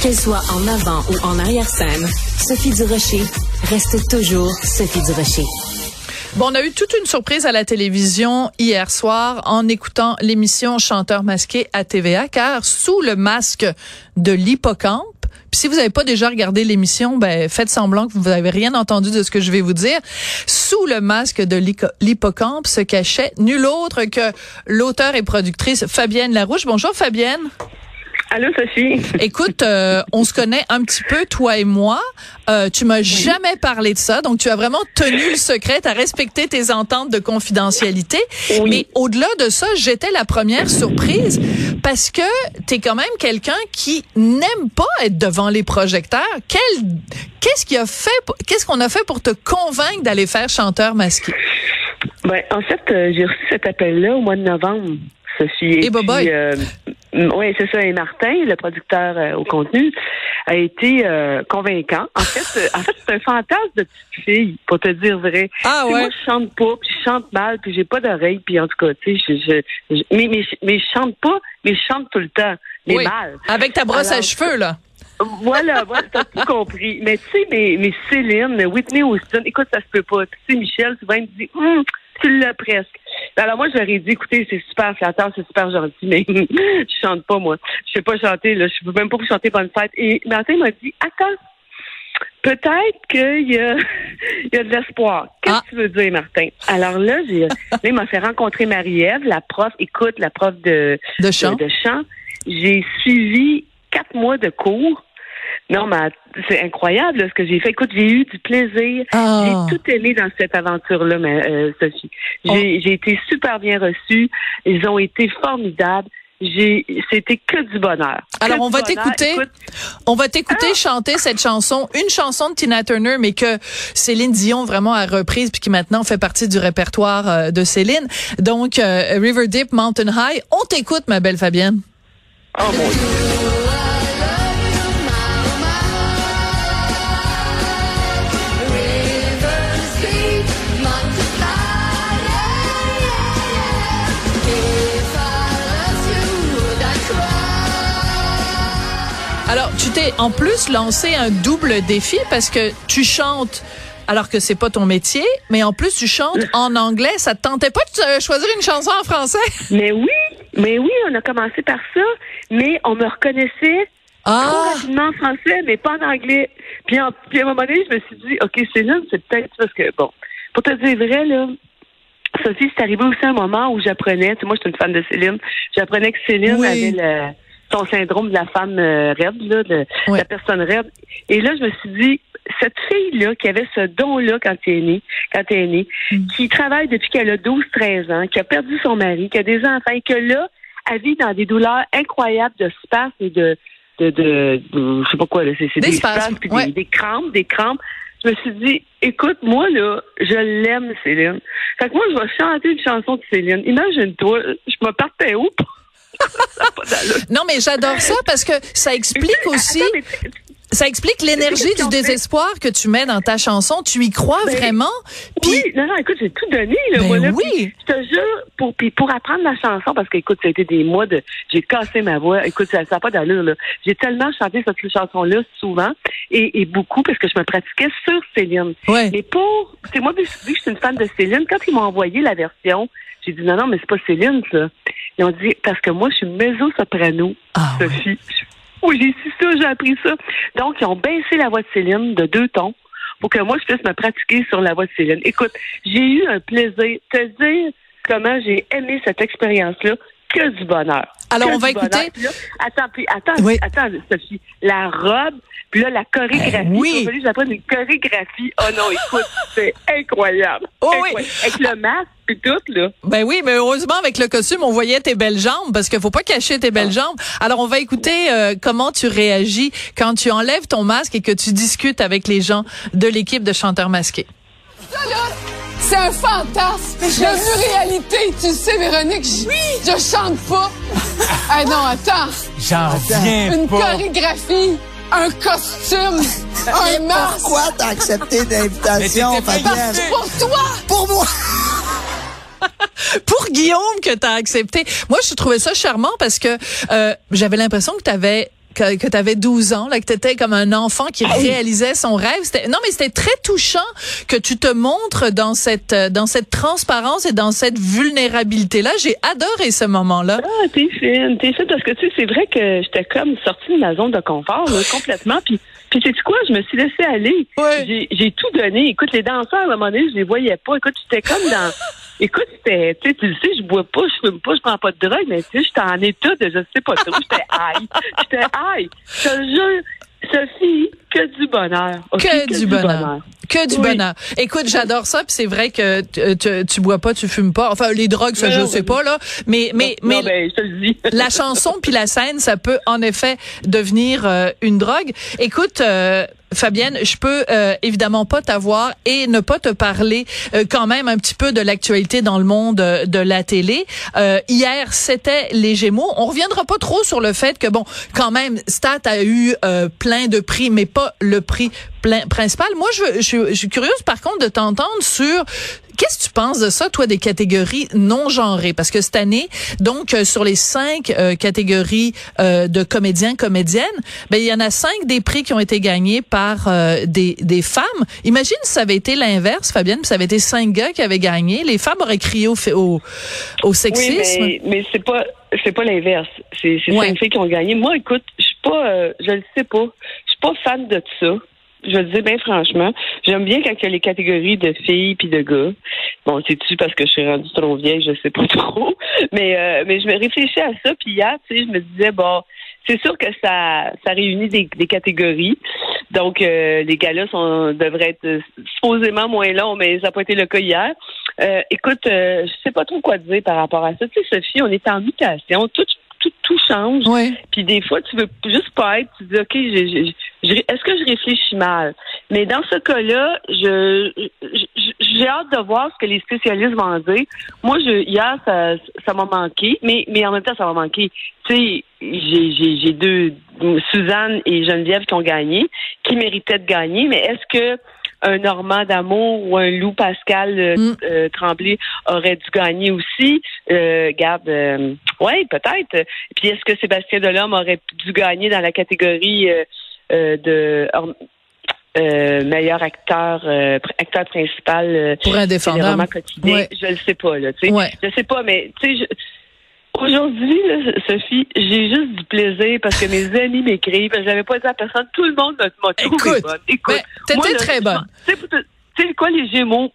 Qu'elle soit en avant ou en arrière-scène, Sophie Durocher reste toujours Sophie Durocher. Bon, on a eu toute une surprise à la télévision hier soir en écoutant l'émission Chanteur masqué à TVA, car sous le masque de l'hippocampe, puis si vous n'avez pas déjà regardé l'émission, ben faites semblant que vous n'avez rien entendu de ce que je vais vous dire. Sous le masque de l'hippocampe se cachait nul autre que l'auteur et productrice Fabienne Larouche. Bonjour Fabienne. Allô, Sophie? Écoute, euh, on se connaît un petit peu, toi et moi. Euh, tu m'as jamais parlé de ça, donc tu as vraiment tenu le secret, tu as respecté tes ententes de confidentialité. Mais au-delà de ça, j'étais la première surprise parce que tu es quand même quelqu'un qui n'aime pas être devant les projecteurs. Quel, qu'est-ce qui a fait, qu'est-ce qu'on a fait pour te convaincre d'aller faire chanteur masqué? Ben, en fait, euh, j'ai reçu cet appel-là au mois de novembre. Sophie. Et, puis, oui, c'est ça. Et Martin, le producteur euh, au contenu, a été euh, convaincant. En fait, euh, en fait, c'est un fantasme de petite fille, pour te dire vrai. Ah ouais. Moi, je chante pas, puis je chante mal, puis j'ai pas d'oreille, puis en tout cas, tu sais, je, je, mais, mais, mais je chante pas, mais je chante tout le temps, mais mal. Avec ta brosse à cheveux, là. Voilà, voilà, t'as tout compris. Mais tu sais, mais, mais Céline, Whitney Houston, écoute, ça se peut pas. Tu sais, Michel, souvent, il me dit, hum, tu l'as presque. Alors moi, ai dit, écoutez, c'est super flatteur, c'est super gentil, mais je chante pas, moi. Je sais pas chanter, là. Je peux même pas chanter Bonne Fête. Et Martin m'a dit, attends, peut-être qu'il y a, il y a de l'espoir. Qu'est-ce ah. que tu veux dire, Martin? Alors là, j'ai, il m'a fait rencontrer Marie-Ève, la prof, écoute, la prof de, de chant. de chant. J'ai suivi quatre mois de cours non, mais c'est incroyable ce que j'ai fait. Écoute, j'ai eu du plaisir. Ah. J'ai tout aimé dans cette aventure-là, euh, Sophie. J'ai, j'ai été super bien reçue. Ils ont été formidables. J'ai, c'était que du bonheur. Alors on va t'écouter, on va t'écouter chanter cette chanson, une chanson de Tina Turner, mais que Céline Dion vraiment a reprise puis qui maintenant fait partie du répertoire euh, de Céline. Donc euh, River Deep, Mountain High. On t'écoute, ma belle Fabienne. Oh mon Dieu. Alors, tu t'es en plus lancé un double défi parce que tu chantes alors que c'est pas ton métier, mais en plus tu chantes en anglais. Ça te tentait pas de choisir une chanson en français? Mais oui, mais oui, on a commencé par ça, mais on me reconnaissait ah. trop rapidement en français, mais pas en anglais. Puis, à un moment donné, je me suis dit, OK, Céline, c'est peut-être parce que, bon, pour te dire vrai, là, Sophie, c'est arrivé aussi un moment où j'apprenais, tu sais, moi, je suis une fan de Céline, j'apprenais que Céline avait le son syndrome de la femme euh, raide, là, de, la personne raide. Et là, je me suis dit, cette fille-là, qui avait ce don-là quand elle est née, quand elle est née, mm. qui travaille depuis qu'elle a 12-13 ans, qui a perdu son mari, qui a des enfants, et que là, elle vit dans des douleurs incroyables de spasmes et de, de, de, je sais pas quoi, c'est, des, spasmes, des, des, crampes, des crampes. Je me suis dit, écoute, moi, là, je l'aime, Céline. Fait que moi, je vais chanter une chanson de Céline. Imagine-toi, je me partais où? Non, mais j'adore ça parce que ça explique aussi. ça explique l'énergie du désespoir que tu mets dans ta chanson. Tu y crois ben, vraiment? Oui, non, non, écoute, j'ai tout donné. Là, ben oui. je te jure, pour, pour apprendre la chanson, parce que, écoute, ça a été des mois de... J'ai cassé ma voix. Écoute, ça n'a pas d'allure. là. J'ai tellement chanté cette chanson-là souvent et, et, beaucoup parce que je me pratiquais sur Céline. Ouais. Mais pour... C'est moi, vu que je suis une fan de Céline, quand ils m'ont envoyé la version J'ai dit, non, non, mais c'est pas Céline, ça. Ils ont dit, parce que moi, je suis mezzo-soprano, Ah, Sophie. Oui, j'ai su ça, j'ai appris ça. Donc, ils ont baissé la voix de Céline de deux tons pour que moi, je puisse me pratiquer sur la voix de Céline. Écoute, j'ai eu un plaisir. Te dire comment j'ai aimé cette expérience-là, que du bonheur. Alors, Que on va écouter. Puis là, attends, puis attends, Oui. attends, Sophie. La robe, puis là, la chorégraphie. Eh oui. Il fallu une chorégraphie. Oh non, écoute, c'est incroyable. Oh oui. Avec le masque, puis tout, là. Ben oui, mais heureusement avec le costume, on voyait tes belles jambes parce qu'il faut pas cacher tes Ah. belles jambes. Alors on va écouter euh, comment tu réagis quand tu enlèves ton masque et que tu discutes avec les gens de l'équipe de chanteurs masqués. C'est un fantasme. Devenu réalité. Tu sais, Véronique, je, je chante pas. ah non, attends. J'en reviens Une pas. chorégraphie, un costume, un masque. Pourquoi t'as accepté l'invitation, Fabienne? Pour toi. Pour moi! Pour Guillaume que tu as accepté. Moi, je trouvais ça charmant parce que euh, j'avais l'impression que tu avais que, que tu avais 12 ans, là, que tu étais comme un enfant qui réalisait son rêve. C'était- Non, mais c'était très touchant que tu te montres dans cette euh, dans cette transparence et dans cette vulnérabilité-là. J'ai adoré ce moment-là. Ah, t'es fine, t'es fine parce que tu sais, c'est vrai que j'étais comme sortie de ma zone de confort là, complètement. Puis, puis sais quoi, je me suis laissée aller. Ouais. J'ai tout donné. Écoute, les danseurs à un moment donné, je les voyais pas. Écoute, j'étais comme dans. Écoute, c'était, tu le sais, je bois pas, je fume pas, je prends pas de drogue, mais tu sais, j'étais en état de je sais pas trop. J'étais high. J'étais high. Je te jure, Sophie, que du bonheur. Que, du bonheur. Que du Oui. bonheur. Écoute, j'adore ça, puis c'est vrai que tu, tu, tu bois pas, tu fumes pas. Enfin, les drogues, ça, Non, je non, sais pas là, mais mais Non, mais ben, je te le dis. la chanson puis la scène, ça peut en effet devenir euh, une drogue. Écoute, euh, Fabienne, je peux euh, évidemment pas t'avoir et ne pas te parler euh, quand même un petit peu de l'actualité dans le monde euh, de la télé. Hier, c'était les Gémeaux. On reviendra pas trop sur le fait que bon, quand même, Stat a eu plein de prix, mais pas le prix plein, principal. Moi, je, je, je suis curieuse par contre de t'entendre sur Qu'est-ce que tu penses de ça, toi, des catégories non genrées? Parce que cette année, donc, euh, sur les cinq euh, catégories euh, de comédiens, comédiennes, ben, il y en a cinq des prix qui ont été gagnés par des, des femmes. Imagine si ça avait été l'inverse, Fabienne, puis ça avait été cinq gars qui avaient gagné. Les femmes auraient crié au, au, au sexisme. Oui, mais, mais c'est pas c'est pas l'inverse. C'est c'est Ouais. cinq filles qui ont gagné. Moi, écoute, je suis pas euh, je le sais pas. Je suis pas fan de ça. Je le dis bien franchement. J'aime bien quand il y a les catégories de filles puis de gars. Bon, c'est-tu parce que je suis rendue trop vieille, je sais pas trop. Mais euh, mais je me réfléchis à ça, puis hier, tu sais, je me disais, bon, c'est sûr que ça, ça réunit des, des catégories. Donc, euh, les gars-là sont, devraient être supposément moins longs, mais ça n'a pas été le cas hier. Euh, écoute, euh, je sais pas trop quoi dire par rapport à ça. Tu sais, Sophie, on est en mutation. Tout, tout, tout change. Oui. Puis des fois, tu veux juste pas être. Tu dis, OK, j'ai- est-ce que je réfléchis mal? Mais dans ce cas-là, je je- j'ai hâte de voir ce que les spécialistes vont dire. Moi, je, hier, ça ça m'a manqué, mais, mais en même temps, ça m'a manqué. Tu sais, j'ai- j'ai j'ai deux, Suzanne et Geneviève qui ont gagné, qui méritaient de gagner, mais est-ce que un Normand d'amour ou un Lou Pascal euh, Mm. euh, Tremblay aurait dû gagner aussi? Euh, garde, euh, ouais, peut-être. Puis est-ce que Sébastien Delhomme aurait dû gagner dans la catégorie de euh, meilleur acteur, euh, acteur principal euh, Pour un défendant. Ouais. Je le sais pas, là, tu sais. Ouais. Je sais pas, mais tu sais, je- Aujourd'hui, Sophie, j'ai juste du plaisir parce que mes amis m'écrivent. Je n'avais pas dit à personne. Tout le monde m'a trouvé Écoute, bonne. Écoute, ben, t'étais très bonne. Tu sais quoi, les Gémeaux?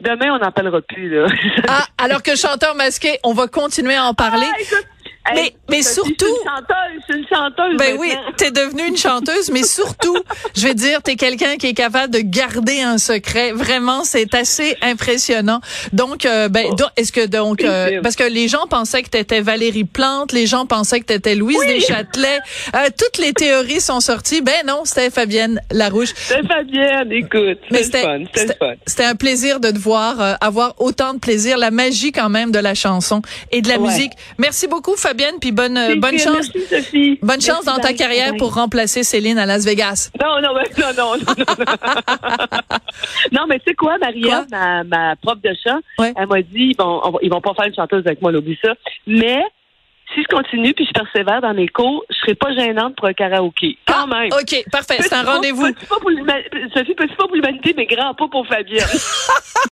Demain, on n'en parlera plus, là. Ah, alors que chanteur masqué, on va continuer à en parler. Ah, écoute, Mais- mais surtout- Je suis une chanteuse, je suis une chanteuse. Ben oui, t'es devenue une chanteuse, mais surtout, je vais dire, t'es quelqu'un qui est capable de garder un secret. Vraiment, c'est assez impressionnant. Donc, euh, ben, donc, est-ce que donc, euh, parce que les gens pensaient que t'étais Valérie Plante, les gens pensaient que t'étais Louise Deschâtelet, euh, toutes les théories sont sorties. Ben non, c'était Fabienne Larouche. C'est Fabienne, écoute. Fun, fun. c'était un plaisir de te voir euh, avoir autant de plaisir, la magie quand même de la chanson et de la Ouais. musique. Merci beaucoup Fabienne, puis bonne euh, bonne chance. Merci, Sophie. Bonne chance dans ta carrière pour remplacer Céline à Las Vegas. Non, non, non, non, non, non. non, mais tu sais quoi, Maria, ma, ma prof de chant, Ouais. elle m'a dit, bon, on ils vont pas faire une chanteuse avec moi, oublie ça. Mais si je continue puis je persévère dans mes cours, je serai pas gênante pour un karaoké. Quand même. OK, parfait. C'est un rendez-vous. Sophie, petit pas pour l'humanité, mais grand pas pour Fabienne.